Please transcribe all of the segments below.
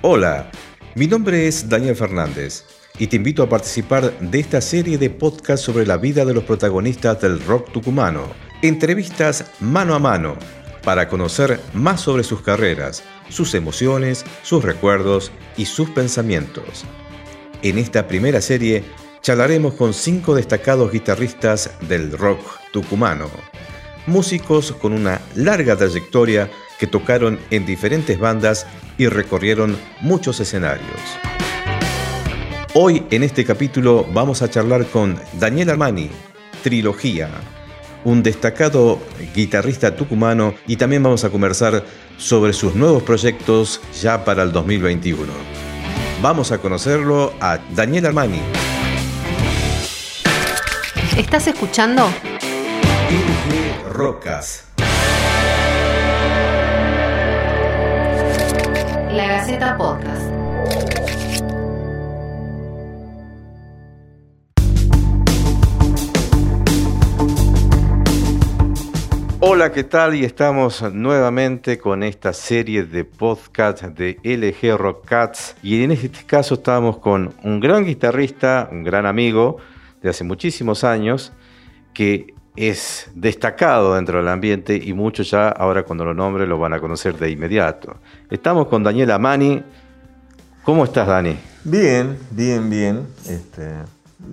Hola, mi nombre es Daniel Fernández y te invito a participar de esta serie de podcasts sobre la vida de los protagonistas del rock tucumano. Entrevistas mano a mano para conocer más sobre sus carreras, sus emociones, sus recuerdos y sus pensamientos. En esta primera serie charlaremos con cinco destacados guitarristas del rock tucumano, músicos con una larga trayectoria que tocaron en diferentes bandas y recorrieron muchos escenarios. Hoy en este capítulo vamos a charlar con Daniel Armani, Trilogía, un destacado guitarrista tucumano y también vamos a conversar sobre sus nuevos proyectos ya para el 2021. Vamos a conocerlo a Daniel Armani. ¿Estás escuchando? Rocas. Gaceta Podcast. Hola, ¿qué tal? Y estamos nuevamente con esta serie de podcast de LG Rock Cats. Y en este caso estamos con un gran guitarrista, un gran amigo de hace muchísimos años, que es destacado dentro del ambiente y muchos ya ahora cuando lo nombre lo van a conocer de inmediato. Estamos con Daniel Amani. ¿Cómo estás, Dani? Bien, bien, bien. Este,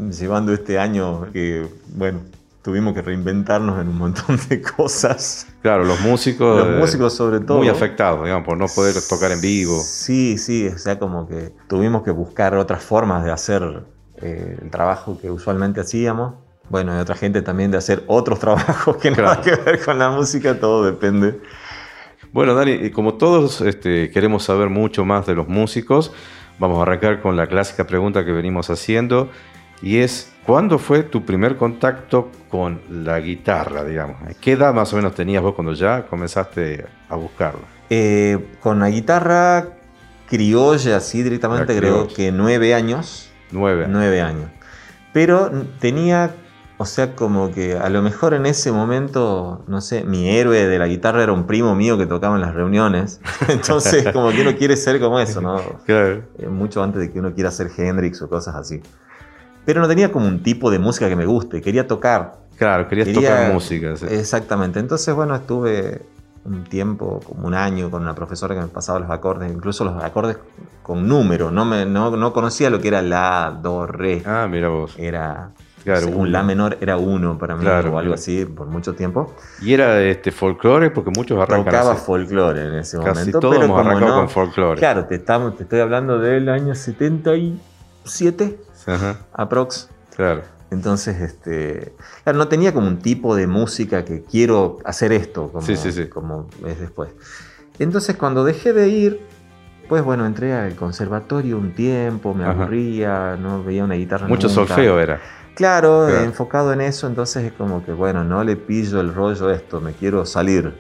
llevando este año que, bueno, tuvimos que reinventarnos en un montón de cosas. Claro, los músicos. Los músicos sobre todo. Muy afectados, digamos, por no poder tocar en vivo. Sí, sí, o sea, como que tuvimos que buscar otras formas de hacer eh, el trabajo que usualmente hacíamos. Bueno, hay otra gente también de hacer otros trabajos que no Claro. que ver con la música, todo depende. Bueno, Dani, y como todos este, queremos saber mucho más de los músicos, vamos a arrancar con la clásica pregunta que venimos haciendo y es, ¿cuándo fue tu primer contacto con la guitarra, digamos? ¿Qué edad más o menos tenías vos cuando ya comenzaste a buscarla? Eh, con la guitarra criolla, así directamente, creo que nueve años. Nueve. Nueve años. Pero tenía, o sea, como que a lo mejor en ese momento, no sé, mi héroe de la guitarra era un primo mío que tocaba en las reuniones. Entonces, como que uno quiere ser como eso, ¿no? Claro. Eh, Mucho antes de que uno quiera ser Hendrix o cosas así. Pero no tenía como un tipo de música que me guste, quería tocar. Claro, querías Quería- tocar música. sí. Exactamente. Entonces, bueno, estuve un tiempo, como un año, con una profesora que me pasaba los acordes, incluso los acordes con número. No, me, no, no conocía lo que era la, do, re. Ah, mira vos. Era Claro, un la menor era uno para mí Claro, o algo así por mucho tiempo. Y era este folclore porque muchos arrancan Tocaba así. folclore en ese Casi momento. todos pero hemos arrancado no- con folclore. Claro, te, estamos, te estoy hablando del año 77, Ajá, aprox. claro. Entonces, este, claro, no tenía como un tipo de música que quiero hacer esto, como, Sí, sí, sí. como es después. Entonces, cuando dejé de ir, pues bueno, entré al conservatorio un tiempo, me Ajá. aburría, no veía una guitarra Mucho nunca. solfeo era. Claro, Claro. enfocado en eso, entonces es como que, bueno, no le pillo el rollo a esto, me quiero salir.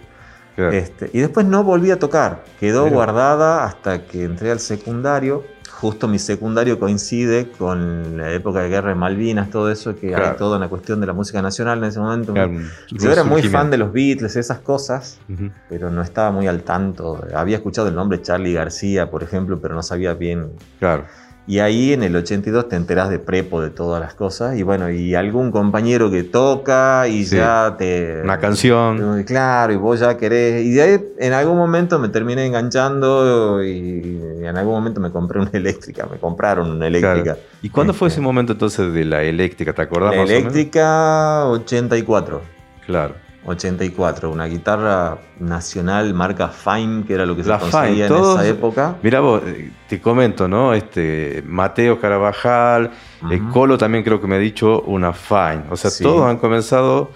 Claro. Este, y después no volví a tocar, quedó guardada hasta que entré al secundario. Justo mi secundario coincide con la época de guerra de Malvinas, todo eso, que Claro. hay toda una cuestión de la música nacional en ese momento. Claro, Yo era muy fan de los Beatles, esas cosas, pero no estaba muy al tanto. Había escuchado el nombre Charlie García, por ejemplo, pero no sabía bien Claro. Y ahí en el 82 te enterás de prepo de todas las cosas. Y bueno, y algún compañero que toca y Sí. ya te. Una canción. Claro, y vos ya querés. Y de ahí en algún momento me terminé enganchando y, en algún momento me compré una eléctrica. Me compraron una eléctrica. Claro. ¿Y cuándo fue Este, ese momento entonces de la eléctrica? ¿Te acordás La más o menos? eléctrica 84. Claro. 84, una guitarra nacional marca Fine, que era lo que se La conseguía Fine, en todos- esa época. Mira vos, eh, te comento, ¿no? Este, Mateo Carabajal, eh, Ujú. Colo también creo que me ha dicho una Fine. O sea, Sí. todos han comenzado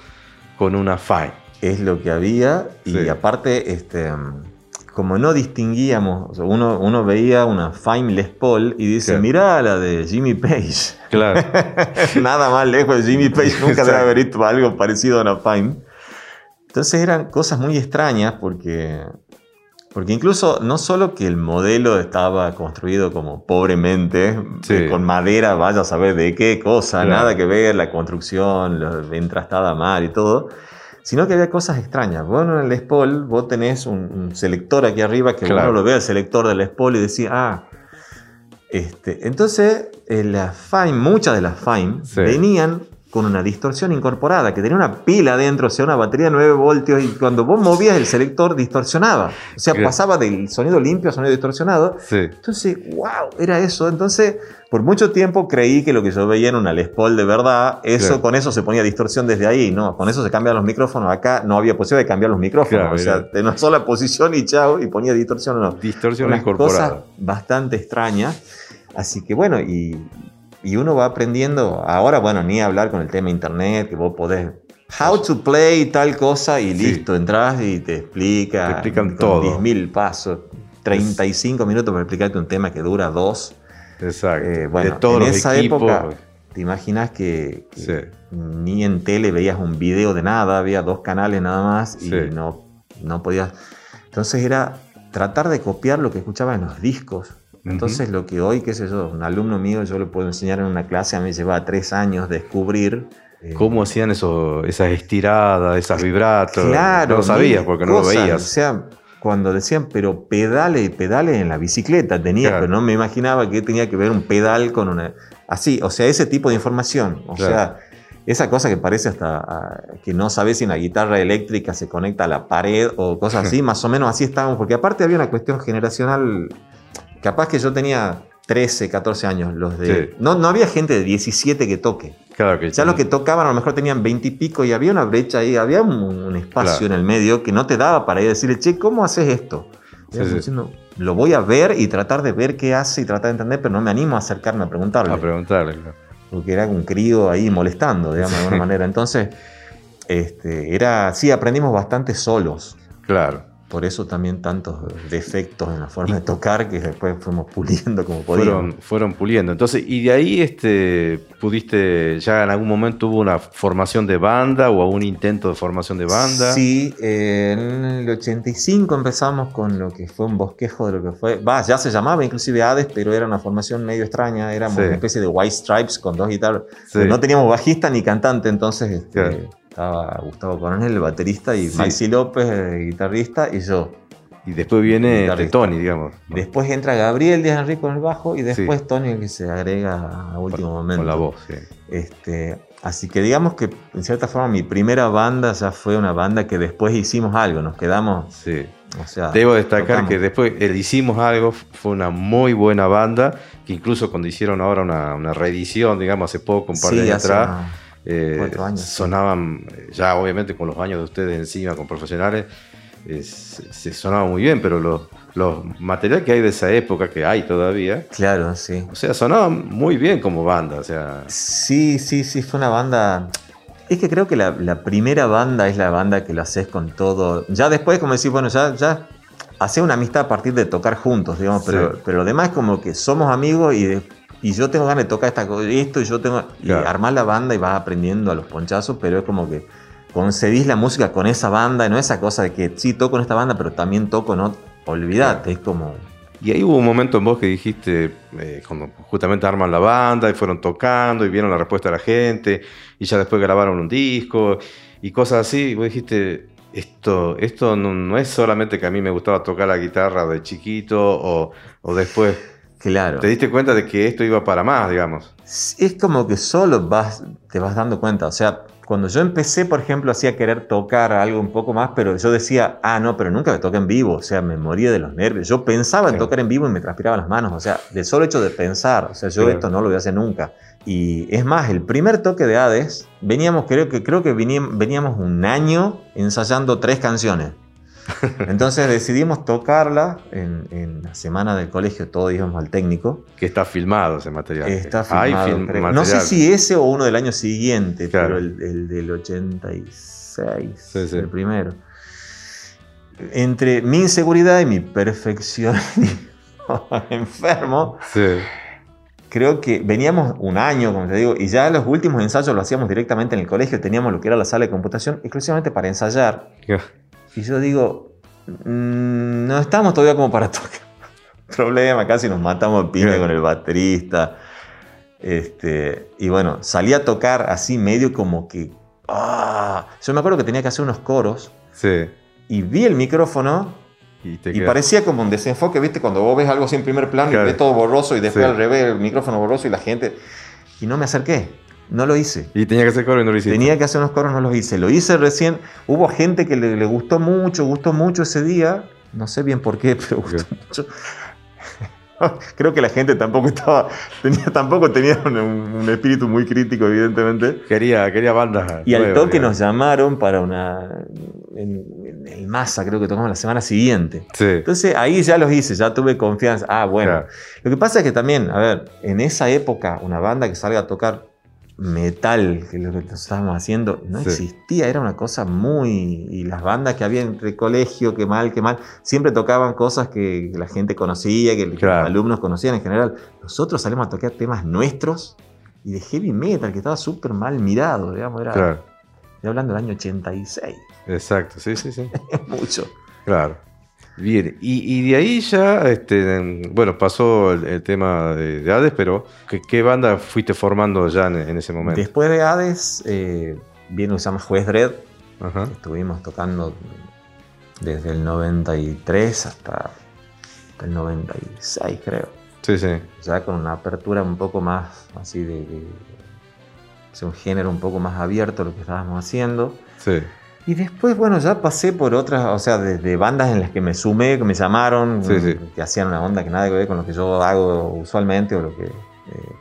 con una Fine. es lo que había y Sí. aparte este como no distinguíamos uno, uno veía una Fine Les Paul y dice Claro. mirá la de Jimmy Page Claro. nada más lejos de Jimmy Page nunca debe haber visto algo parecido a una Fine entonces eran cosas muy extrañas porque porque incluso no solo que el modelo estaba construido como pobremente, Sí. eh, con madera, vaya a saber de qué cosa, Claro. nada que ver, la construcción, la entrastada mal y todo, sino que había cosas extrañas. Bueno, en el Les Paul vos tenés un, un selector aquí arriba que Claro. uno lo ve el selector del Les Paul y decía, ah, este. Entonces, eh, las Fine, muchas de las Fine Sí. venían con una distorsión incorporada, que tenía una pila dentro, o sea, una batería de 9 voltios, y cuando vos movías el selector distorsionaba. O sea, pasaba del sonido limpio a sonido distorsionado. Sí. Entonces, wow, era eso. Entonces, por mucho tiempo creí que lo que yo veía era una Les Paul de verdad. Eso, Claro. con eso se ponía distorsión desde ahí. No, con eso se cambian los micrófonos. Acá no había posibilidad de cambiar los micrófonos. Claro, o sea, de una sola posición y chao, y ponía distorsión no. Distorsión Unas incorporada. cosas bastante extrañas. Así que bueno, y, y uno va aprendiendo. Ahora, bueno, ni hablar con el tema internet, que vos podés. How to play tal cosa y Sí. listo, entras y te explica. Te explican todo. 10.000 pasos. 35 minutos para explicarte un tema que dura dos. Exacto. Eh, bueno, de todos en los esa equipos. época, te imaginas que, que Sí. ni en tele veías un video de nada, había dos canales nada más y Sí. no, no podías. Entonces era tratar de copiar lo que escuchaba en los discos. Entonces lo que hoy, qué sé yo, un alumno mío yo le puedo enseñar en una clase, a mí me llevaba tres años descubrir. eh, ¿Cómo hacían eso, esas estiradas, esas vibratos? Claro, No lo sabías porque no lo cosas. O veías. sea, cuando decían, pero pedale, pedale en la bicicleta tenía, Claro. pero no me imaginaba que tenía que ver un pedal con una. Así, o sea, ese tipo de información. O Claro. sea, esa cosa que parece hasta ah, que no sabes si una guitarra eléctrica se conecta a la pared o cosas así, más o menos así estábamos, porque aparte había una cuestión generacional. Capaz que yo tenía 13, 14 años, los de. Sí. No, no había gente de 17 que toque. Claro que Ya los que tocaban a lo mejor tenían 20 y pico y había una brecha ahí, había un, un espacio Claro. en el medio que no te daba para ir a decirle, che, ¿cómo haces esto? Sí, sí. diciendo, lo voy a ver y tratar de ver qué hace y tratar de entender, pero no me animo a acercarme a preguntarle. A preguntarle. claro. porque era un crío ahí molestando, digamos, de alguna manera. Entonces, este, era, sí, aprendimos bastante solos. Claro. Por eso también tantos defectos en la forma de tocar que después fuimos puliendo como podíamos. Fueron, fueron puliendo. Entonces, y de ahí este, pudiste, ya en algún momento hubo una formación de banda o un intento de formación de banda. Sí, eh, en el 85 empezamos con lo que fue un bosquejo de lo que fue. Va, ya se llamaba inclusive Hades, pero era una formación medio extraña. Éramos Sí. una especie de White Stripes con dos guitarras. Sí. No teníamos bajista ni cantante, entonces este, Claro. Estaba Gustavo Coronel, el baterista, y Sí. Maxi López, el guitarrista, y yo. Y después viene. Tony, digamos. Después entra Gabriel Díaz Enrique con el bajo, y después Tony, el que se agrega a último con, momento. con la voz, sí. Este, así que digamos que en cierta forma mi primera banda ya fue una banda que después hicimos algo, nos quedamos, Sí. o sea, Debo destacar tocamos. que después eh, hicimos algo, fue una muy buena banda, que incluso cuando hicieron ahora una, una reedición, digamos, hace poco, un par de Sí, años hace atrás, una- eh, años, sonaban, ya obviamente con los años de ustedes encima, con profesionales, eh, se, se sonaba muy bien, pero los, los materiales que hay de esa época, que hay todavía, Claro, sí. o sea, sonaban muy bien como banda, o sea, Sí, sí, sí, fue una banda... Es que creo que la, la primera banda es la banda que lo haces con todo. Ya después, como decís, bueno, ya, ya hace una amistad a partir de tocar juntos, digamos, pero, Sí. pero lo demás es como que somos amigos y, de- y yo tengo ganas de tocar esta, esto y yo tengo... Y armar la banda y vas aprendiendo a los ponchazos, pero es como que concebís la música con esa banda, y no esa cosa de que sí toco en esta banda, pero también toco en otra. Olvídate, es como... Y ahí hubo un momento en vos que dijiste, eh, cuando justamente arman la banda y fueron tocando y vieron la respuesta de la gente y ya después grabaron un disco y cosas así, y vos dijiste, esto, esto no, no es solamente que a mí me gustaba tocar la guitarra de chiquito o, o después, Claro. te diste cuenta de que esto iba para más, digamos. es como que solo vas, te vas dando cuenta. O sea, cuando yo empecé, por ejemplo, hacía querer tocar algo un poco más, pero yo decía, ah, no, pero nunca me toqué en vivo. O sea, me moría de los nervios. Yo pensaba en tocar en vivo y me transpiraban las manos. O sea, del solo hecho de pensar, o sea, yo Claro. esto no lo voy a hacer nunca. Y es más, el primer toque de Hades, veníamos, creo que, creo que veníamos un año ensayando tres canciones. Entonces decidimos tocarla en, en la semana del colegio, todos íbamos al técnico. Que está filmado ese material. Está Hay filmado, film-. No sé si ese o uno del año siguiente, Claro. pero el, el del 86, Sí, sí. el primero. Entre mi inseguridad y mi perfección enfermo, Sí. creo que veníamos un año, como te digo, y ya los últimos ensayos lo hacíamos directamente en el colegio, teníamos lo que era la sala de computación exclusivamente para ensayar. Y yo digo, mm, no estamos todavía como para tocar. Problema, casi nos matamos a Claro. con el baterista. Este, y bueno, salí a tocar así medio como que ah. Yo me acuerdo que tenía que hacer unos coros Sí. y vi el micrófono Y te y parecía como un desenfoque, ¿viste? Cuando vos ves algo así en primer plano Claro. y ves todo borroso y después Sí. al revés el micrófono borroso y la gente... Y no me acerqué, no lo hice. Y tenía que hacer coro y no lo hiciste. Tenía que hacer unos coros, no los hice. Lo hice recién. Hubo gente que le, le gustó mucho, gustó mucho ese día. No sé bien por qué, pero gustó mucho. Creo que la gente tampoco estaba, tenía, tampoco tenía un, un espíritu muy crítico, evidentemente. Quería, quería bandas. Y al toque digamos. nos llamaron para una. En, en el Massa, creo que tocamos la semana siguiente. Sí. Entonces ahí ya los hice, ya tuve confianza. Ah, bueno. Claro. Lo que pasa es que también, a ver, en esa época, una banda que salga a tocar metal, que lo que estábamos haciendo, no Sí. existía, era una cosa muy. Y las bandas que había entre colegio, que mal, que mal, siempre tocaban cosas que la gente conocía, que, Claro. los alumnos conocían en general. Nosotros salimos a tocar temas nuestros y de heavy metal, que estaba súper mal mirado, digamos, era. Claro. Estoy hablando del año 86, Exacto, sí, sí, sí. es mucho. Claro. Bien, y, y de ahí ya, este, en- bueno, pasó el, el tema de, de Hades, pero ¿qué, qué banda fuiste formando ya en, en ese momento? Después de Hades, eh, viene lo que se llama Juez Dredd. Ajá. Estuvimos tocando desde el 93 hasta, hasta el 96, creo. Sí, sí. Ya con una apertura un poco más así de. de- sea, un género un poco más abierto lo que estábamos haciendo. Sí. Y después, bueno, ya pasé por otras, o sea, desde bandas en las que me sumé, que me llamaron, Sí, sí. que hacían una onda que nada que ver con lo que yo hago usualmente, o lo que. eh,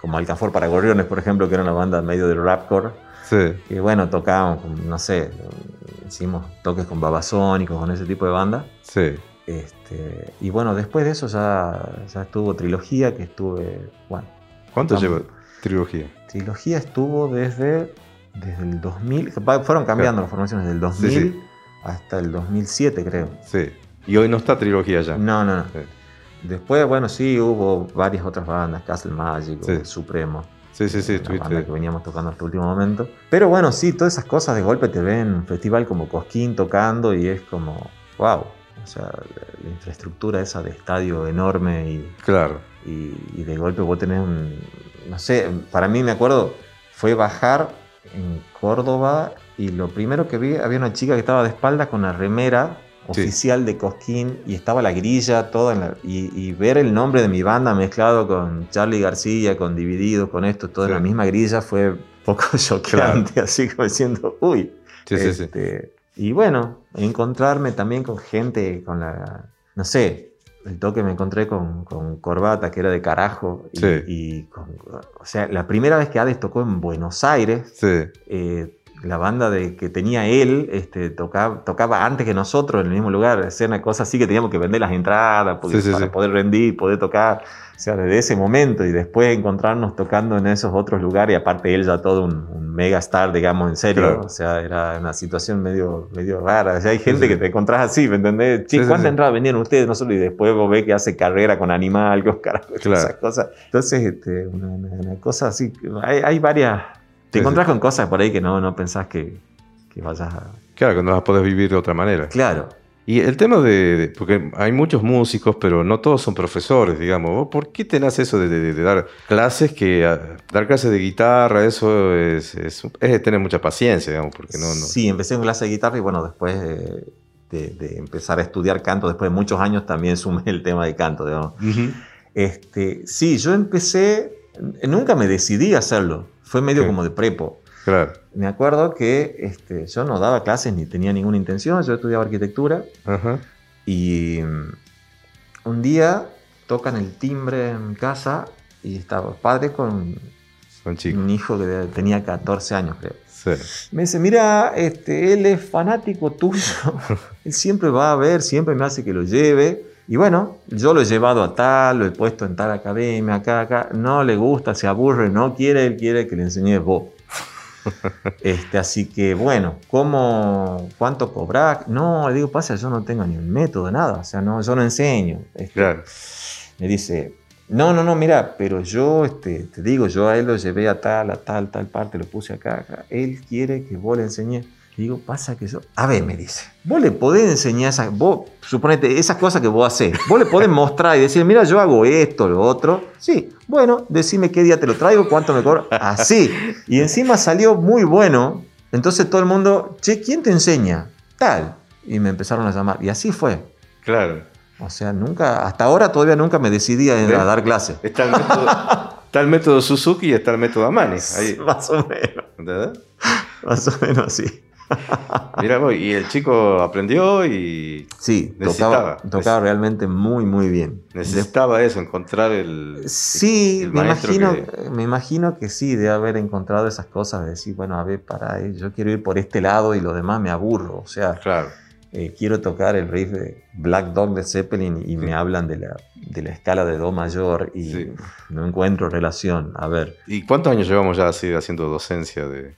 como Alcanfor para Gorriones, por ejemplo, que era una banda medio de rapcore. Sí. Y bueno, tocábamos, no sé, hicimos toques con Babasónicos, con ese tipo de banda. Sí. Este, y bueno, después de eso ya, ya estuvo Trilogía, que estuve, bueno, ¿Cuánto lleva trilogía? Trilogía estuvo desde, desde el 2000, va- fueron cambiando las formaciones, desde el 2000 Sí, sí. hasta el 2007 creo. Sí. Y hoy no está trilogía ya. No, no, no. Sí. Después, bueno, sí, hubo varias otras bandas, Castle Magic. Supremo. Sí, sí, sí, la banda que estuviste. veníamos tocando hasta el último momento. Pero bueno, sí, todas esas cosas de golpe te ven en un festival como Cosquín tocando y es como, wow. O sea, la, la infraestructura esa de estadio enorme y, Claro. y- y de golpe vos tenés un, no sé, para mí me acuerdo, fue bajar en Córdoba y lo primero que vi, había una chica que estaba de espaldas con la remera Sí. oficial de Cosquín y estaba la grilla toda en la- y, y ver el nombre de mi banda mezclado con Charlie García, con Divididos, con esto, todo en la misma grilla fue un poco choqueante, así como diciendo, uy. Sí, sí, sí. Este, Y bueno, encontrarme también con gente, con la, no sé, el toque me encontré con, con Corbata, que era de carajo. Y, Sí. y con- o sea, la primera vez que Hades tocó en Buenos Aires, Sí. eh, la banda de, que tenía él este, tocaba, tocaba antes que nosotros en el mismo lugar. Sea, una cosa así que teníamos que vender las entradas porque- Sí, para poder rendir, poder tocar. O sea, desde ese momento y después encontrarnos tocando en esos otros lugares, y aparte él ya todo un, un mega star, digamos, en serio. Claro. O sea, era una situación medio, medio rara. O sea, hay gente sí. que te encontrás así, ¿me entendés? Che, Sí, ¿cuántas entradas vendían ustedes? Nosotros y después vos ves que hace carrera con animal, con carajo, Claro. esas cosas. Entonces, este, una, una- una cosa así. Hay, hay varias. Te encontrás con cosas por ahí que no, no pensás que, que vayas a. Claro, que no las podés vivir de otra manera. Claro. Y el tema de, de- Porque hay muchos músicos, pero no todos son profesores, digamos. ¿Vos ¿Por qué tenés eso de, de- de dar clases que... a- dar clases de guitarra, eso es, es, es de tener mucha paciencia, digamos, porque no... no Sí, empecé en clase de guitarra y bueno, después eh, de, empezar a estudiar canto, después de muchos años también sumé el tema de canto, digamos. Este, sí, yo empecé, nunca me decidí a hacerlo, fue medio Sí. como de prepo. Claro. Me acuerdo que este, yo no daba clases ni tenía ninguna intención, yo estudiaba arquitectura Ajá. y mm, un día tocan el timbre en casa y estaba padre con Son chicos. un hijo que tenía 14 años, creo. Sí. Me dice, mira, este, él es fanático tuyo. él siempre va a ver, siempre me hace que lo lleve. Y bueno, yo lo he llevado a tal, lo he puesto en tal academia, acá, acá. No le gusta, se aburre, no quiere, él quiere que le enseñes vos. Este, así que bueno, ¿cómo, ¿cuánto cobrar? No, le digo, pasa, yo no tengo ni un método, nada. O sea, no, yo no enseño. Este, Claro. me dice, no, no, no, mira, pero yo este, te digo, yo a él lo llevé a tal, a tal, tal parte, lo puse acá, acá. Él quiere que vos le enseñes. Le digo, pasa que yo. A ver, me dice, vos le podés enseñar esas. Vos, suponete, esas cosas que vos hacés. Vos le podés mostrar y decir, mira, yo hago esto, lo otro. Sí, bueno, decime qué día te lo traigo, cuánto me cobro. Así. Y encima salió muy bueno Entonces todo el mundo, che, ¿quién te enseña? Tal. Y me empezaron a llamar. Y así fue. Claro. O sea, nunca, hasta ahora todavía nunca me decidí a, a dar clase. Está el método, está el método Suzuki y está el método Amani. Ahí, Más o menos. ¿entendés? Más o menos así. Mira y el chico aprendió y Sí, Necesitaba. tocaba, tocaba realmente muy, muy bien. necesitaba eso, encontrar el. Sí, el me imagino, que- me imagino que sí, de haber encontrado esas cosas, de decir, bueno, a ver, para, yo quiero ir por este lado y lo demás me aburro. O sea, Claro. eh, quiero tocar el riff de Black Dog de Zeppelin y me hablan de la, de la escala de Do mayor y Sí. no encuentro relación. A ver, ¿Y cuántos años llevamos ya así haciendo docencia de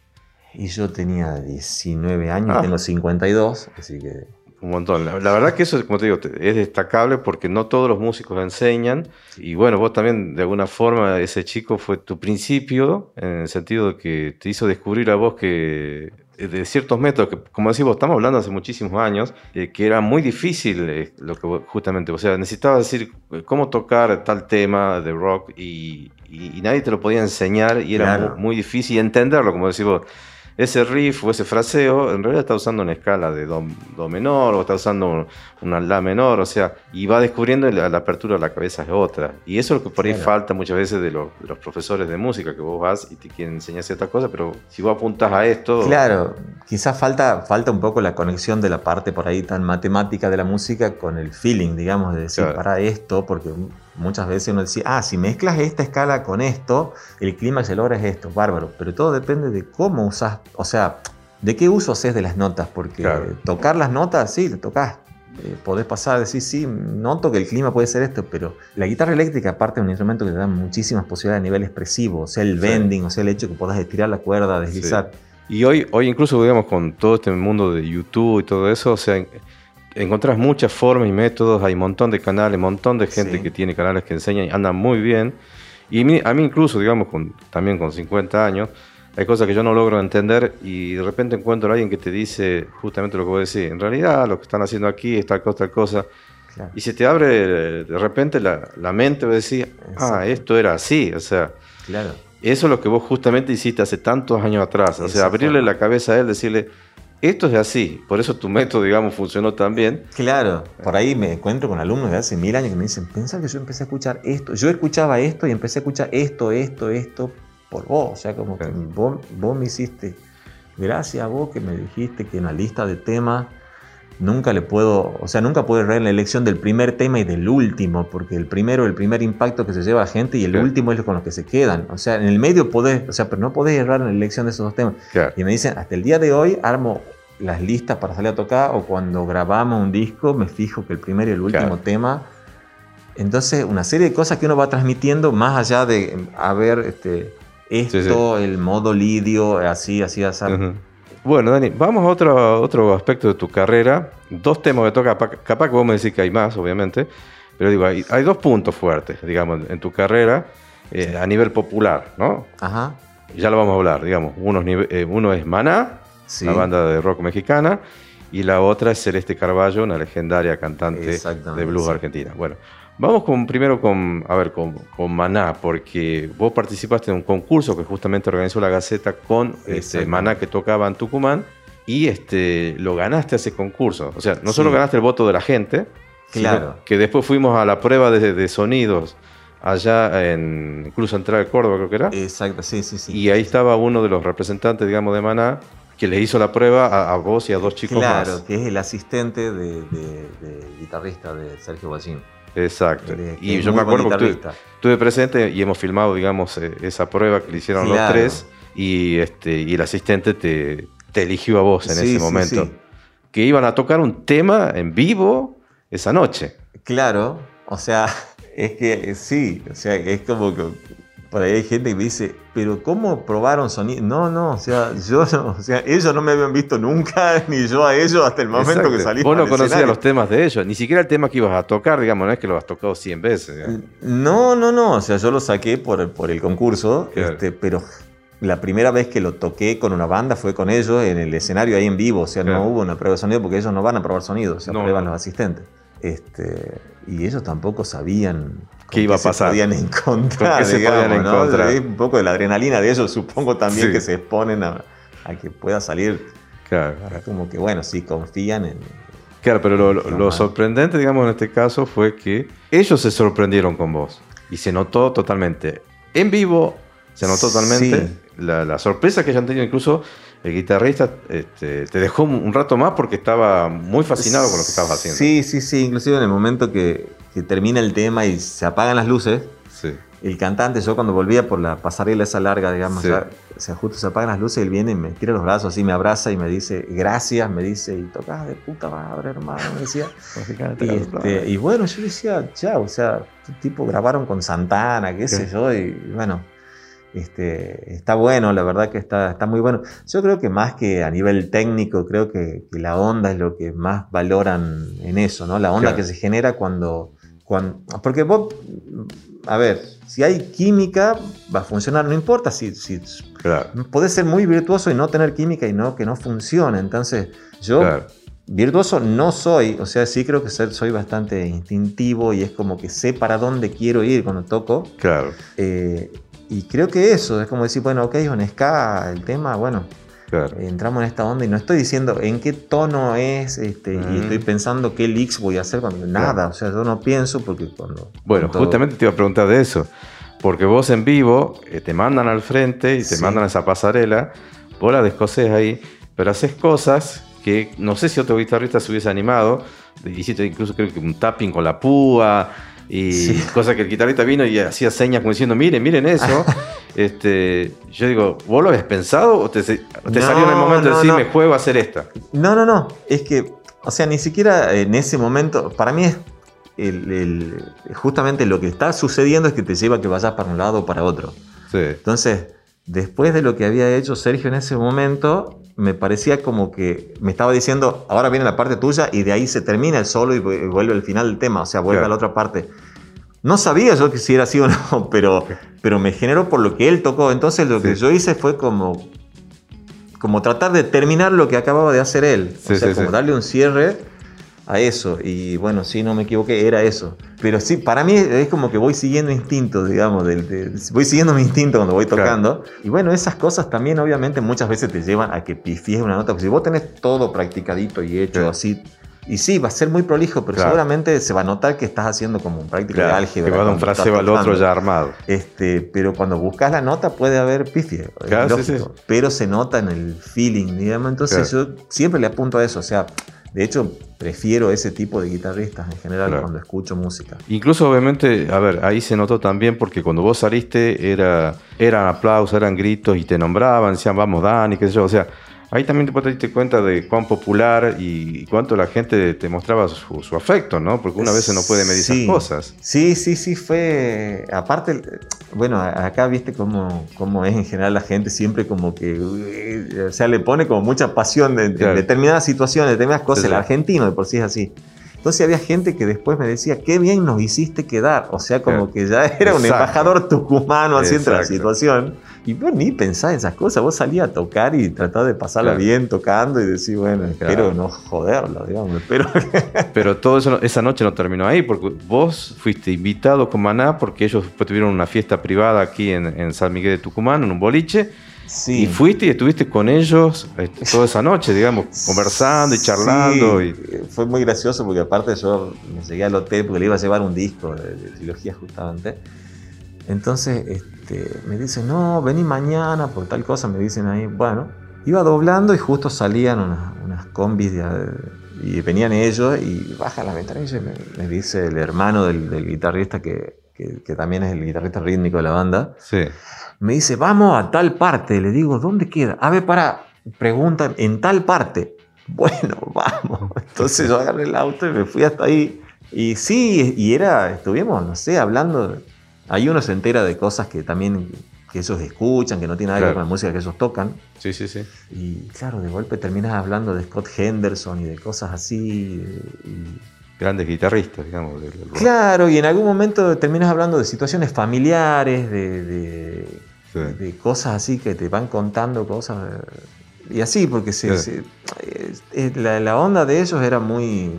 y yo tenía 19 años, Ah. tengo 52, así que un montón? La, la verdad que eso, como te digo, es destacable porque no todos los músicos enseñan. Y bueno, vos también, de alguna forma, ese chico fue tu principio, en el sentido de que te hizo descubrir a vos que eh, de ciertos métodos, que como decís vos, estamos hablando hace muchísimos años, eh, que era muy difícil eh, lo que vos- justamente, o sea, necesitabas decir eh, cómo tocar tal tema de rock y, y- y nadie te lo podía enseñar y era Claro. muy, muy difícil entenderlo, como decís vos. Ese riff o ese fraseo en realidad está usando una escala de do, do menor o está usando una la menor, o sea, y va descubriendo la, la apertura de la cabeza es otra. Y eso es lo que por ahí Claro. falta muchas veces de, los- de los profesores de música, que vos vas y te quieren enseñar ciertas cosas, pero si vos apuntas a esto... Claro, quizás falta, falta un poco la conexión de la parte por ahí tan matemática de la música con el feeling, digamos, de decir, Claro. para esto, porque muchas veces uno decía, ah, si mezclas esta escala con esto, el clímax se logra es esto, bárbaro, pero todo depende de cómo usas, o sea, de qué uso haces de las notas, porque Claro. tocar las notas, sí, lo tocas. eh, podés pasar a decir, sí, noto que el clima puede ser esto, pero la guitarra eléctrica, aparte, es un instrumento que te da muchísimas posibilidades a nivel expresivo, o sea, el Sí. bending, o sea, el hecho que puedas estirar la cuerda, deslizar. Y hoy, hoy incluso, digamos, con todo este mundo de YouTube y todo eso, o sea, encontrás muchas formas y métodos, hay un montón de canales, un montón de gente Sí. que tiene canales que enseñan y andan muy bien. Y a mí incluso, digamos, con, también con 50 años, hay cosas que yo no logro entender y de repente encuentro a alguien que te dice justamente lo que vos decís. En realidad lo que están haciendo aquí es tal cosa, tal cosa. Claro. Y se te abre de repente la, la mente, vos decís, ah, esto era así. O sea, Claro. eso es lo que vos justamente hiciste hace tantos años atrás. O sea, abrirle la cabeza a él, decirle, esto es así. Por eso tu método, digamos, funcionó tan bien. Claro, por ahí me encuentro con alumnos de hace mil años que me dicen, pensá que yo empecé a escuchar esto, yo escuchaba esto y empecé a escuchar esto, esto, esto por vos, o sea, como que vos, vos me hiciste, gracias a vos que me dijiste que en la lista de temas nunca le puedo, o sea, nunca puedo errar en la elección del primer tema y del último, porque el primero, el primer impacto que se lleva a gente y el Claro. último es lo con los que se quedan, o sea, en el medio podés, o sea, pero no podés errar en la elección de esos dos temas. Claro. Y me dicen, hasta el día de hoy armo las listas para salir a tocar o cuando grabamos un disco me fijo que el primer y el último Claro. tema. Entonces, una serie de cosas que uno va transmitiendo más allá de, a ver, este, esto, el modo lidio, así, así, así. Bueno, Dani, vamos a otro, otro aspecto de tu carrera. Dos temas que toca, capaz, que vos me decís que hay más, obviamente, pero digo, hay, hay dos puntos fuertes, digamos, en tu carrera eh, a nivel popular, ¿no? Ajá. Ya lo vamos a hablar, digamos. Uno, eh, uno es Maná, Sí. la banda de rock mexicana, y la otra es Celeste Carballo, una legendaria cantante de blues sí. argentina. Bueno, vamos con, primero con, a ver, con, con Maná, porque vos participaste en un concurso que justamente organizó la Gaceta con este. Maná que tocaba en Tucumán, y este, lo ganaste ese concurso. O sea, no Sí. solo ganaste el voto de la gente, sino Claro. que después fuimos a la prueba de, de sonidos allá en Cruz Central de Córdoba, creo que era. Exacto, sí, sí, sí. Y ahí estaba uno de los representantes, digamos, de Maná, que les hizo la prueba a, a vos y a dos chicos claro, más. que es el asistente de, de- de guitarrista de Sergio Ballín. Exacto. Que Y yo me acuerdo guitarrista. estuve, estuve presente y hemos filmado, digamos, eh, esa prueba que le hicieron los tres. Y, este, y el asistente te, te eligió a vos en Sí, ese momento. sí. Que iban a tocar un tema en vivo esa noche. Claro, o sea, es que sí, o sea, es como que por ahí hay gente que me dice, pero ¿cómo probaron sonido? No, no, o sea, yo no, o sea, ellos no me habían visto nunca, ni yo a ellos hasta el momento Exacto. que salí. Vos no conocías los temas de ellos, ni siquiera el tema que ibas a tocar, digamos, no es que lo has tocado 100 veces. digamos. No, no, no, o sea, yo lo saqué por, por el concurso, Claro. este, pero la primera vez que lo toqué con una banda fue con ellos en el escenario ahí en vivo, o sea, Claro. no hubo una prueba de sonido porque ellos no van a probar sonido, o sea, No, prueban no. los asistentes. Este, y ellos tampoco sabían ¿Qué iba a se pasar? podían encontrar. ¿Con qué se podían digamos, ¿no? encontrar? Un poco de la adrenalina de ellos, supongo también Sí. que se exponen a, a que pueda salir. Claro. Ahora como que, bueno, sí confían en... Claro, pero lo, lo- lo sorprendente, digamos, en este caso fue que ellos se sorprendieron con vos. Y se notó totalmente. En vivo, se notó totalmente Sí. la, la sorpresa que hayan tenido. Incluso el guitarrista este, te dejó un, rato más porque estaba muy fascinado con lo que estabas haciendo. Sí, sí, sí. Inclusive en el momento que, que termina el tema y se apagan las luces, Sí. el cantante, yo cuando volvía por la pasarela esa larga, digamos, Sí. ya, se justo se apagan las luces, él viene y me tira los brazos así, me abraza y me dice, gracias, me dice, y tocas de puta madre, hermano, me decía. Y, este, y bueno, yo decía, chao, o sea, tipo grabaron con Santana, qué sé Sí. yo, y bueno, este, está bueno, la verdad que está, está muy bueno. Yo creo que más que a nivel técnico, creo que, que la onda es lo que más valoran en eso, ¿no? La onda Claro. que se genera cuando, cuando... Porque vos, a ver, si hay química, va a funcionar, no importa si... si Claro, Podés ser muy virtuoso y no tener química y no que no funcione. Entonces, yo claro. Virtuoso no soy, o sea, sí creo que soy bastante instintivo y es como que sé para dónde quiero ir cuando toco. Claro, eh, y creo que eso, es como decir, bueno, ok, con ska el tema, bueno, claro. entramos en esta onda y no estoy diciendo en qué tono es, este, Mm. y estoy pensando qué licks voy a hacer cuando nada, Claro. o sea, yo no pienso porque cuando... Bueno, cuando- justamente te iba a preguntar de eso. Porque vos en vivo eh, te mandan al frente y te mandan a esa pasarela, vos la descosés ahí, pero haces cosas que no sé si otro guitarrista se hubiese animado. Hiciste incluso creo que un tapping con la púa y Sí. cosa que el guitarrista vino y hacía señas como diciendo, miren, miren eso. este, yo digo, ¿vos lo habías pensado o te, No, salió en el momento de decir, no. me juego a hacer esta? No, no, no, es que, o sea, ni siquiera en ese momento, para mí es el- el- justamente lo que está sucediendo es que te lleva a que vayas para un lado o para otro. Sí, Entonces, después de lo que había hecho Sergio en ese momento, me parecía como que me estaba diciendo, ahora viene la parte tuya y de ahí se termina el solo y vu- vuelve al final del tema, o sea, vuelve Claro. a la otra parte. No sabía yo que si era así o no, pero, pero me generó por lo que él tocó. Entonces lo que yo hice fue como, como tratar de terminar lo que acababa de hacer él. Sí, o sea, sí, como darle un cierre a eso. Y bueno, sí, no me equivoqué, era eso. Pero sí, para mí es como que voy siguiendo instintos, digamos. del- del- voy siguiendo mi instinto cuando voy Claro. tocando. Y bueno, esas cosas también obviamente muchas veces te llevan a que pifies una nota. Porque si vos tenés todo practicadito y hecho Claro. así... Y sí, va a ser muy prolijo, pero Claro. seguramente se va a notar que estás haciendo como un práctico de claro. álgebra. Que va de un fraseo al otro ya armado. Este, pero cuando buscas la nota puede haber pifie, Claro, sí, lógico, sí. pero se nota en el feeling, digamos. Entonces yo siempre le apunto a eso, o sea, de hecho prefiero ese tipo de guitarristas en general Claro. cuando escucho música. Incluso obviamente, a ver, ahí se notó también porque cuando vos saliste era, eran aplausos, eran gritos y te nombraban, decían vamos Dani, qué sé yo, o sea, ahí también te diste cuenta de cuán popular y cuánto la gente te mostraba su, su afecto, ¿no? Porque una vez no puede medir Sí. esas cosas. Sí, sí, sí, fue. Aparte, bueno, acá viste cómo, cómo es en general la gente, siempre como que. uy, O sea, le pone como mucha pasión de, Claro. determinadas situaciones, determinadas cosas. El argentino de por sí es así. Entonces había gente que después me decía, qué bien nos hiciste quedar. O sea, como que ya era un embajador tucumano haciendo la situación. Y vos ni pensás en esas cosas. Vos salías a tocar y tratás de pasarla Claro. bien tocando y decir, bueno, Claro. espero no joderlo, digamos. Espero Pero todo eso, esa noche no terminó ahí, porque vos fuiste invitado con Maná, porque ellos tuvieron una fiesta privada aquí en, en San Miguel de Tucumán, en un boliche, Sí. y fuiste y estuviste con ellos este, toda esa noche, digamos, conversando y charlando. Sí, Y, Fue muy gracioso porque aparte yo me llegué al hotel porque le iba a llevar un disco de, de trilogía justamente. Entonces este, me dicen, no, vení mañana por tal cosa, me dicen ahí. Bueno, iba doblando y justo salían unas, unas combis de- y venían ellos y bajan la ventana y me, me dice el hermano del, del guitarrista que, que- que también es el guitarrista rítmico de la banda. sí. Me dice, vamos a tal parte. Le digo, ¿dónde queda? A ver, para. Preguntan, en tal parte. Bueno, vamos. Entonces yo agarré el auto y me fui hasta ahí. Y sí, y era, estuvimos, no sé, hablando. Ahí uno se entera de cosas que también que ellos escuchan, que no tiene nada que ver Claro. con la música que ellos tocan. Sí, sí, sí. Y claro, de golpe terminas hablando de Scott Henderson y de cosas así. y- Grandes guitarristas, digamos. del-. Claro, y en algún momento terminas hablando de situaciones familiares, de, de- Sí. de cosas así que te van contando cosas. eh, Y así, porque se, Sí. se- eh, la, la onda de ellos era muy.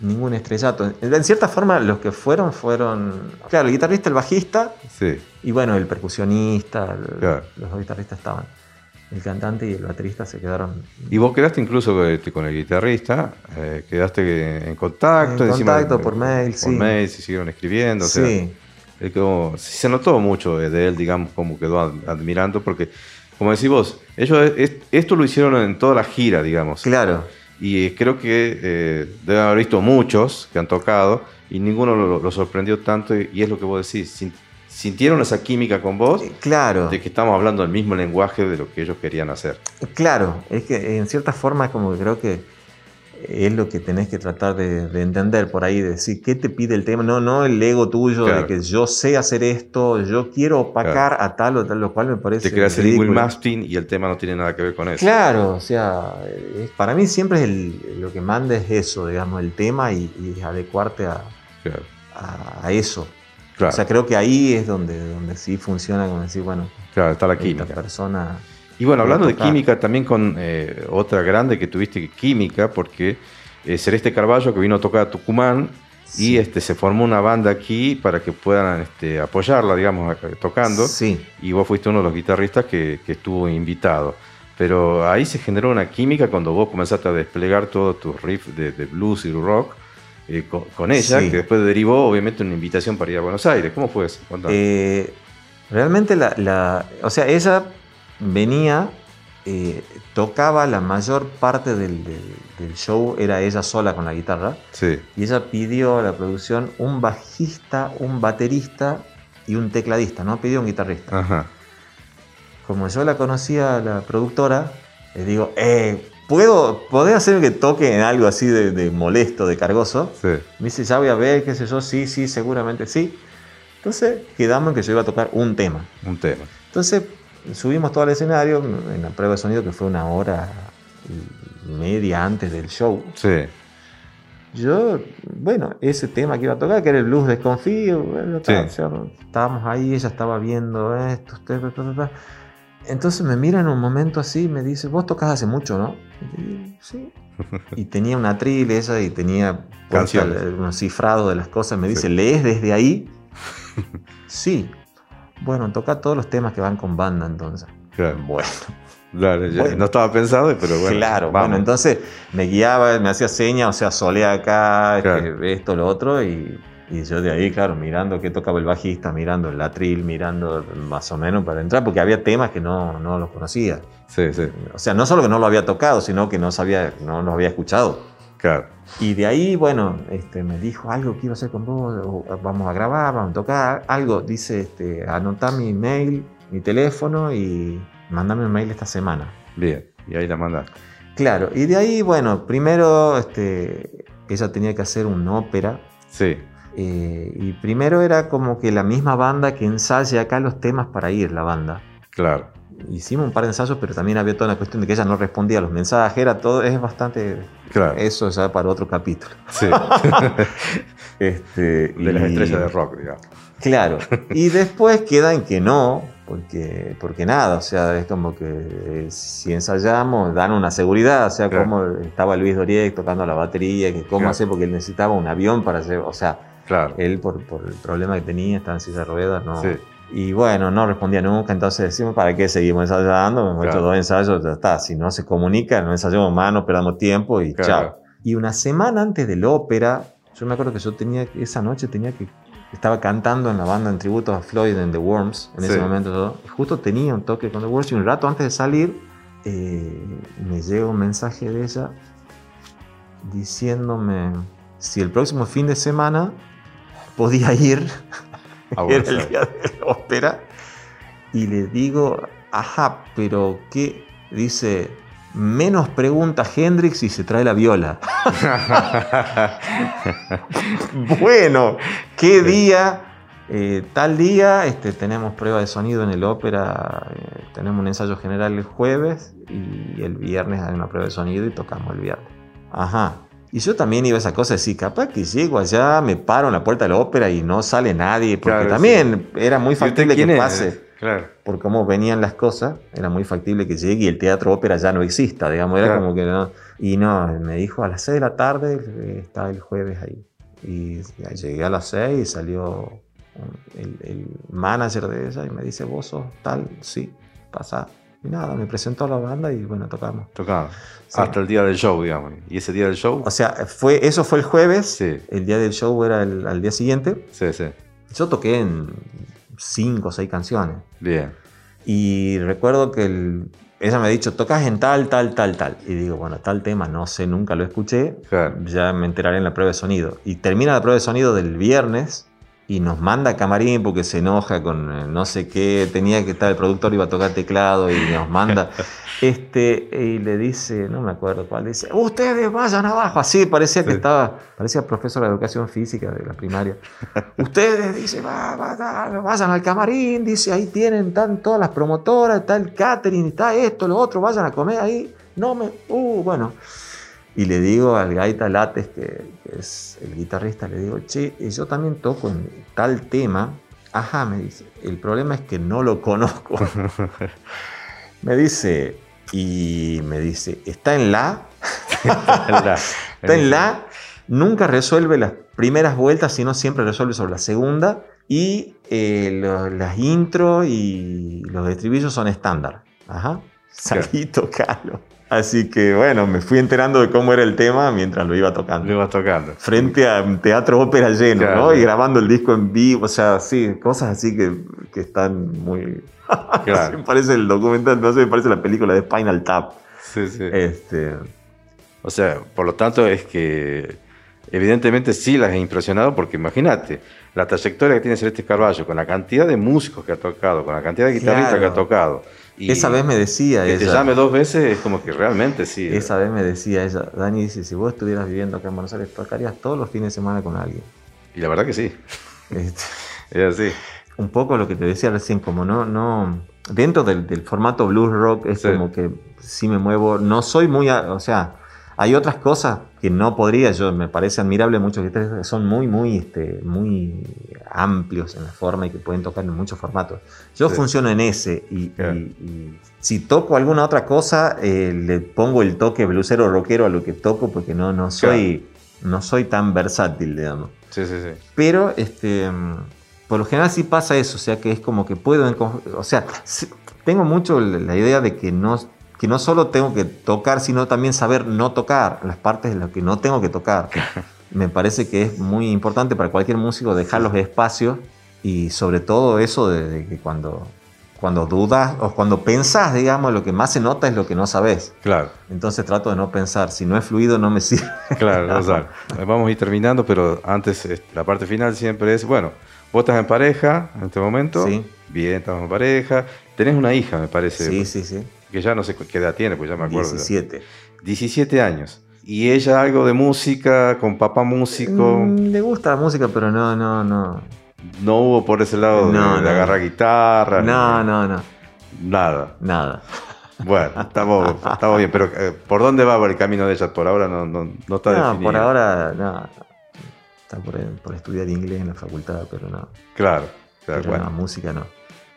ningún estrellato. En, cierta forma, los que fueron fueron. Claro, el guitarrista, el bajista Sí, y bueno, el percusionista, el- Claro. los dos guitarristas estaban. el cantante y el baterista se quedaron. Y vos quedaste incluso este, con el guitarrista, eh, quedaste en contacto. En contacto por mail, por sí. mail, se siguieron escribiendo. o sea, Sí, él quedó- se notó mucho de él, digamos, como quedó ad- admirando, porque, como decís vos, ellos es- esto lo hicieron en toda la gira, digamos. claro. Y eh, creo que eh, deben haber visto muchos que han tocado y ninguno lo, lo sorprendió tanto. Y, y es lo que vos decís, sin- sintieron esa química con vos Eh, Claro. de que estamos hablando el mismo lenguaje de lo que ellos querían hacer. Claro, es que en cierta forma como que creo que es lo que tenés que tratar de, de entender por ahí, de decir, ¿qué te pide el tema? No, no el ego tuyo Claro. de que yo sé hacer esto, yo quiero opacar a tal o tal, lo cual me parece Te quería hacer Will. Mastin y el tema no tiene nada que ver con eso. Claro, o sea, para mí siempre es el- lo que manda es eso, digamos, el tema y, y adecuarte a, Claro, a- a eso. claro, O sea, creo que ahí es donde, donde sí funciona como decir, bueno, claro, está la química. persona... Y bueno, hablando de química, también con eh, otra grande que tuviste química, porque eh, Celeste Carballo, que vino a tocar a Tucumán, y este, se formó una banda aquí para que puedan este, apoyarla, digamos, acá, tocando. Sí, Y vos fuiste uno de los guitarristas que, que estuvo invitado. Pero ahí se generó una química cuando vos comenzaste a desplegar todos tus riffs de, de blues y rock eh, con, con ella, Sí. que después derivó obviamente una invitación para ir a Buenos Aires. ¿Cómo fue eso? Eh, realmente la, la- O sea, ella venía, eh, tocaba la mayor parte del, del- del show, era ella sola con la guitarra, sí, y ella pidió a la producción un bajista, un baterista y un tecladista, no pidió un guitarrista. ajá. Como yo la conocía, la productora, le digo, eh, ¿puedo, ¿podés hacer que toque en algo así de, de molesto, de cargoso? Sí, Me dice, ya voy a ver, qué sé yo, sí, sí, seguramente sí. Entonces quedamos en que yo iba a tocar un tema. un tema. Entonces subimos todo al escenario en la prueba de sonido que fue una hora y media antes del show. Sí, Yo, bueno, ese tema que iba a tocar, que era el blues desconfío, bueno, Sí. estábamos ahí, ella estaba viendo esto, usted, ta. entonces me mira en un momento así me dice, vos tocas hace mucho, ¿no? Y digo, sí. Y tenía una atril esa y tenía puesta Canciones. el- un cifrado de las cosas. Me dice, Sí. ¿lees desde ahí? sí. Bueno, toca todos los temas que van con banda entonces. claro. Bueno, Claro, ya- Bueno. no estaba pensado, pero bueno. claro, vamos. bueno, entonces me guiaba, me hacía señas, o sea, solea acá, Claro. que esto, lo otro, y, y yo de ahí, claro, mirando qué tocaba el bajista, mirando el atril, mirando más o menos para entrar, porque había temas que no, no los conocía. Sí, sí, O sea, no solo que no lo había tocado, sino que no sabía, no los había escuchado. Claro. Y de ahí, bueno, este, me dijo algo quiero hacer con vos, o vamos a grabar, vamos a tocar, algo. Dice, este, anotá mi mail, mi teléfono y mandame un mail esta semana. Bien, y ahí la mandaste. Claro, y de ahí, bueno, primero este, ella tenía que hacer una ópera. Sí, eh, y primero era como que la misma banda que ensaye acá los temas para ir, la banda. claro. Hicimos un par de ensayos, pero también había toda una cuestión de que ella no respondía a los mensajes, era todo, es bastante... Claro. Eso ya para otro capítulo. Sí. Este, de las y- estrellas de rock, digamos. Claro. Y después queda en que no, porque, porque nada, o sea, es como que eh, si ensayamos, dan una seguridad, o sea, Claro. como estaba Luis Doriek tocando la batería, que cómo Claro. hacer, porque él necesitaba un avión para hacer, o sea, Claro. él por, por el problema que tenía, estaba en silla de ruedas, no. Sí. Y bueno, no respondía nunca, entonces decimos, ¿para qué seguimos ensayando? Hemos hecho Claro. dos ensayos, ya está. Si no se comunica, no ensayamos más, no perdamos tiempo y Claro. chao. Y una semana antes de la ópera, yo me acuerdo que yo tenía, esa noche tenía que, estaba cantando en la banda en tributo a Floyd en The Worms, en Sí. ese momento yo, y justo tenía un toque con The Worms y un rato antes de salir, eh, me llega un mensaje de ella diciéndome si el próximo fin de semana podía ir Ah, era el día de la ópera. Y le digo, ajá, pero ¿qué? Dice, menos pregunta Hendrix si se trae la viola. bueno, ¿qué día? Eh, tal día este, tenemos prueba de sonido en el ópera, eh, tenemos un ensayo general el jueves y el viernes hay una prueba de sonido y tocamos el viernes. Ajá. Y yo también iba a esa cosa de decir, capaz que llego allá, me paro en la puerta de la ópera y no sale nadie, porque Claro, también era muy ¿Y usted factible que es? pase Claro. por cómo venían las cosas, era muy factible que llegue y el teatro ópera ya no exista, digamos, era Claro. como que no. Y no, me dijo a las 6 de la tarde, eh, está el jueves ahí. Y llegué a las 6 y salió el, el manager de ella y me dice, vos sos tal, sí, pasa. Y nada, me presentó a la banda y bueno, tocamos. Tocaba. Sí. Hasta el día del show, digamos. Y ese día del show. O sea, fue, eso fue el jueves, Sí. el día del show era el, al día siguiente. Sí, sí. Yo toqué en cinco o seis canciones. Bien. Y recuerdo que el- ella me ha dicho, tocas en tal, tal, tal, tal. Y digo, bueno, tal tema, no sé, nunca lo escuché. Claro. Ya me enteraré en la prueba de sonido. Y termina la prueba de sonido del viernes y nos manda a camarín porque se enoja con eh, no sé qué. Tenía que estar, el productor iba a tocar teclado y nos manda. Este, y le dice, no me acuerdo cuál, dice, ustedes vayan abajo. Así parecía que estaba, parecía profesor de educación física de la primaria. Ustedes, dice, "va- va- va- vayan al camarín, dice, ahí tienen, están todas las promotoras, está el catering, está esto, lo otro, vayan a comer ahí. No me, uh, bueno. Y le digo al Gaita Lates, que, que es el guitarrista, le digo, che, y yo también toco en tal tema. Ajá, me dice, el problema es que no lo conozco. me dice, y me dice, está en la, La- Está en la, nunca resuelve las primeras vueltas, sino siempre resuelve sobre la segunda. Y eh, lo- las intros y los estribillos son estándar. Ajá. Salí tocalo. Así que bueno, me fui enterando de cómo era el tema mientras lo iba tocando. Lo ibas tocando. Frente a un teatro ópera lleno, Claro. ¿no? Y grabando el disco en vivo, o sea, sí, cosas así que, que están muy... Claro. me parece el documental, no sé, me parece la película de Spinal Tap. Sí, sí. Este, O sea, por lo tanto es que evidentemente sí las he impresionado porque imagínate la trayectoria que tiene Celeste Carballo con la cantidad de músicos que ha tocado, con la cantidad de guitarristas Claro. que ha tocado. Y esa vez me decía que te ella- llame dos veces es como que realmente sí. Esa vez me decía ella, Dani dice, si vos estuvieras viviendo acá en Buenos Aires, tocarías todos los fines de semana con alguien. Y la verdad que sí. Este, Es así. un poco lo que te decía recién, como no, no, dentro del, del formato blues rock es Sí. como que sí me muevo, no soy muy, o sea, hay otras cosas que no podría, yo me parece admirable muchos guitarristas que son muy, muy, este, muy amplios en la forma y que pueden tocar en muchos formatos. Yo Sí. funciono en ese y, Claro. y- y si toco alguna otra cosa, eh, le pongo el toque bluesero rockero a lo que toco porque no, no soy, no soy tan versátil, digamos. Sí, sí, sí. Pero este, por lo general sí pasa eso, o sea que es como que puedo, o sea, tengo mucho la idea de que no, que no solo tengo que tocar, sino también saber no tocar las partes de las que no tengo que tocar. Me parece que es muy importante para cualquier músico dejar los espacios y sobre todo eso de, de que cuando, cuando dudas o cuando pensás, digamos, lo que más se nota es lo que no sabes. Claro, Entonces trato de no pensar, si no es fluido no me sirve. claro, o sea, Vamos a ir terminando, pero antes este, la parte final siempre es, bueno, vos estás en pareja en este momento. Sí. Bien, estamos en pareja. Tenés una hija, me parece. Sí, sí, sí. Que ya no sé qué edad tiene, pues ya me acuerdo. 17. 17 años. Y ella algo de música, con papá músico. Mm, le gusta la música, pero no, no, no. No hubo por ese lado de- No, de, no. agarrar guitarra. No, no, no. Nada. Nada. Bueno, estamos, estamos bien. Pero eh, ¿por dónde va el camino de ella? Por ahora no, no, no está No, definido. por ahora, no. Está por, por estudiar inglés en la facultad, pero no. Claro. claro, Pero bueno. no, música no.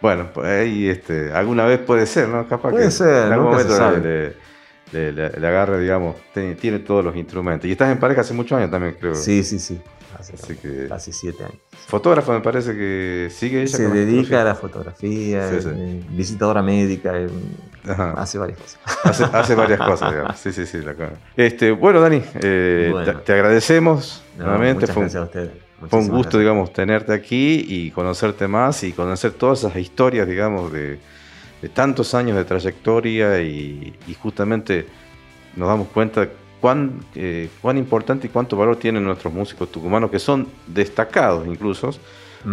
Bueno, pues ahí este, alguna vez puede ser, ¿no? Capaz Puede que ser, en algún se momento le, le- le- le agarre, digamos, tiene, tiene todos los instrumentos. Y estás en pareja hace muchos años también, creo. Sí, sí, sí. Hace Así que- casi siete años. Fotógrafo me parece que sigue ella. Se dedica a la fotografía, Sí, sí. eh, visitadora médica, eh, hace varias cosas. Hace, hace varias cosas, digamos. Sí, sí, sí. la este, bueno, Dani, eh, Bueno. te, te agradecemos No, nuevamente. muchas Fue gracias a ustedes. Fue un Muchísimas gusto, gracias. digamos, tenerte aquí y conocerte más y conocer todas esas historias, digamos, de, de tantos años de trayectoria y, y justamente nos damos cuenta cuán, eh, cuán importante y cuánto valor tienen nuestros músicos tucumanos, que son destacados incluso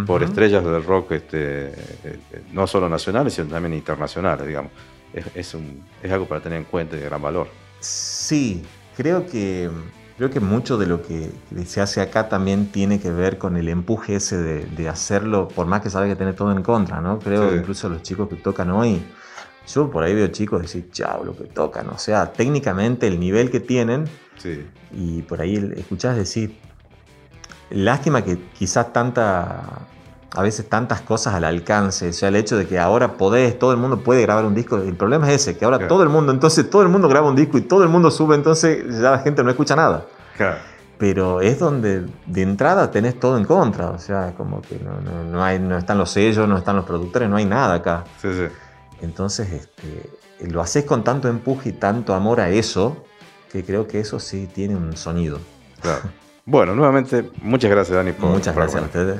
por Ujú. estrellas del rock, este, eh, no solo nacionales, sino también internacionales, digamos. Es, es un- es algo para tener en cuenta y de gran valor. Sí, creo que, creo que mucho de lo que se hace acá también tiene que ver con el empuje ese de, de hacerlo, por más que sabe que tiene todo en contra, ¿no? Creo Sí. incluso los chicos que tocan hoy, yo por ahí veo chicos decir, chao, lo que tocan, o sea, técnicamente el nivel que tienen, Sí, y por ahí escuchás decir, lástima que quizás tanta, a veces tantas cosas al alcance, o sea, el hecho de que ahora podés, todo el mundo puede grabar un disco, el problema es ese, que ahora Claro. todo el mundo, entonces todo el mundo graba un disco y todo el mundo sube, entonces ya la gente no escucha nada. claro. Pero es donde de entrada tenés todo en contra, o sea, como que no, no, no hay, no están los sellos, no están los productores, no hay nada acá. Sí, sí. Entonces, este, lo haces con tanto empuje y tanto amor a eso, que creo que eso sí tiene un sonido. Claro. Bueno, nuevamente, muchas gracias, Dani. Por, Muchas por gracias a ustedes.